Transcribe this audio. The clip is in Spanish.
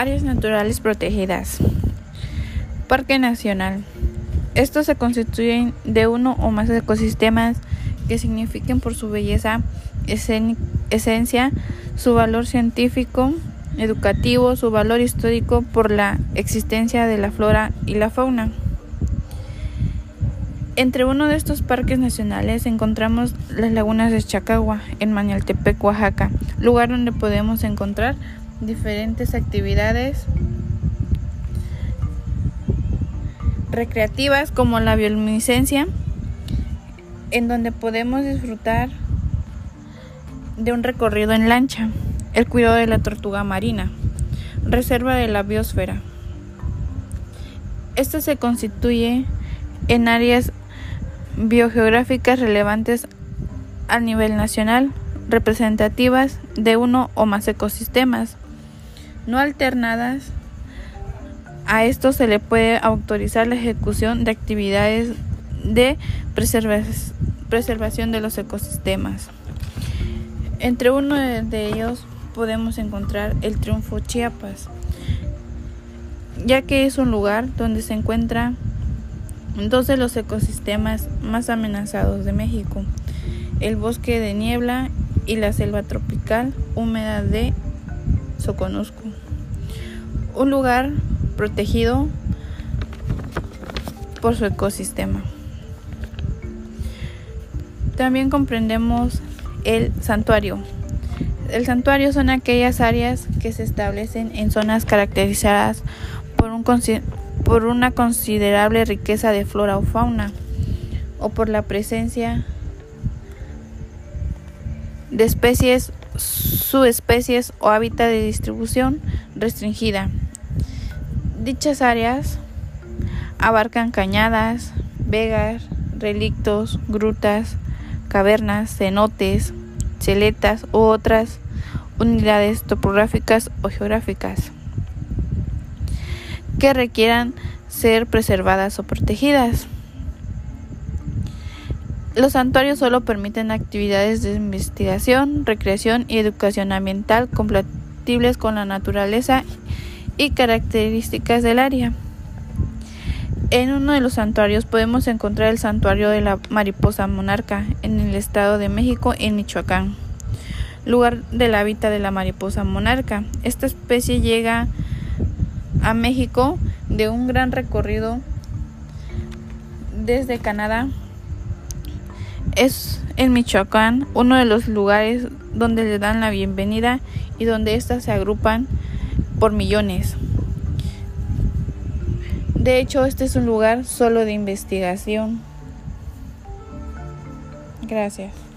Áreas naturales protegidas. Parque Nacional. Estos se constituyen de uno o más ecosistemas que signifiquen por su belleza, esencia, su valor científico, educativo, su valor histórico por la existencia de la flora y la fauna. Entre uno de estos parques nacionales encontramos las lagunas de Chacagua, en Mañaltepec, Oaxaca, lugar donde podemos encontrar diferentes actividades recreativas como la bioluminiscencia, en donde podemos disfrutar de un recorrido en lancha, el cuidado de la tortuga marina, reserva de la biosfera. Esto se constituye en áreas biogeográficas relevantes a nivel nacional, representativas de uno o más ecosistemas, no alternadas. A esto se le puede autorizar la ejecución de actividades de preservación de los ecosistemas. Entre uno de ellos podemos encontrar el Triunfo Chiapas, ya que es un lugar donde se encuentra dos de los ecosistemas más amenazados de México, el bosque de niebla y la selva tropical húmeda de Soconusco. Un lugar protegido por su ecosistema. También comprendemos el santuario. El santuario son aquellas áreas que se establecen en zonas caracterizadas por un por una considerable riqueza de flora o fauna o por la presencia de especies, subespecies o hábitat de distribución restringida. Dichas áreas abarcan cañadas, vegas, relictos, grutas, cavernas, cenotes, celetas u otras unidades topográficas o geográficas que requieran ser preservadas o protegidas. Los santuarios solo permiten actividades de investigación, recreación y educación ambiental compatibles con la naturaleza y características del área. En uno de los santuarios podemos encontrar el santuario de la mariposa monarca en el estado de México en Michoacán, lugar del hábitat de la mariposa monarca. Esta especie llega a México de un gran recorrido desde Canadá. Es en Michoacán uno de los lugares donde le dan la bienvenida y donde éstas se agrupan por millones. De hecho, este es un lugar solo de investigación. Gracias.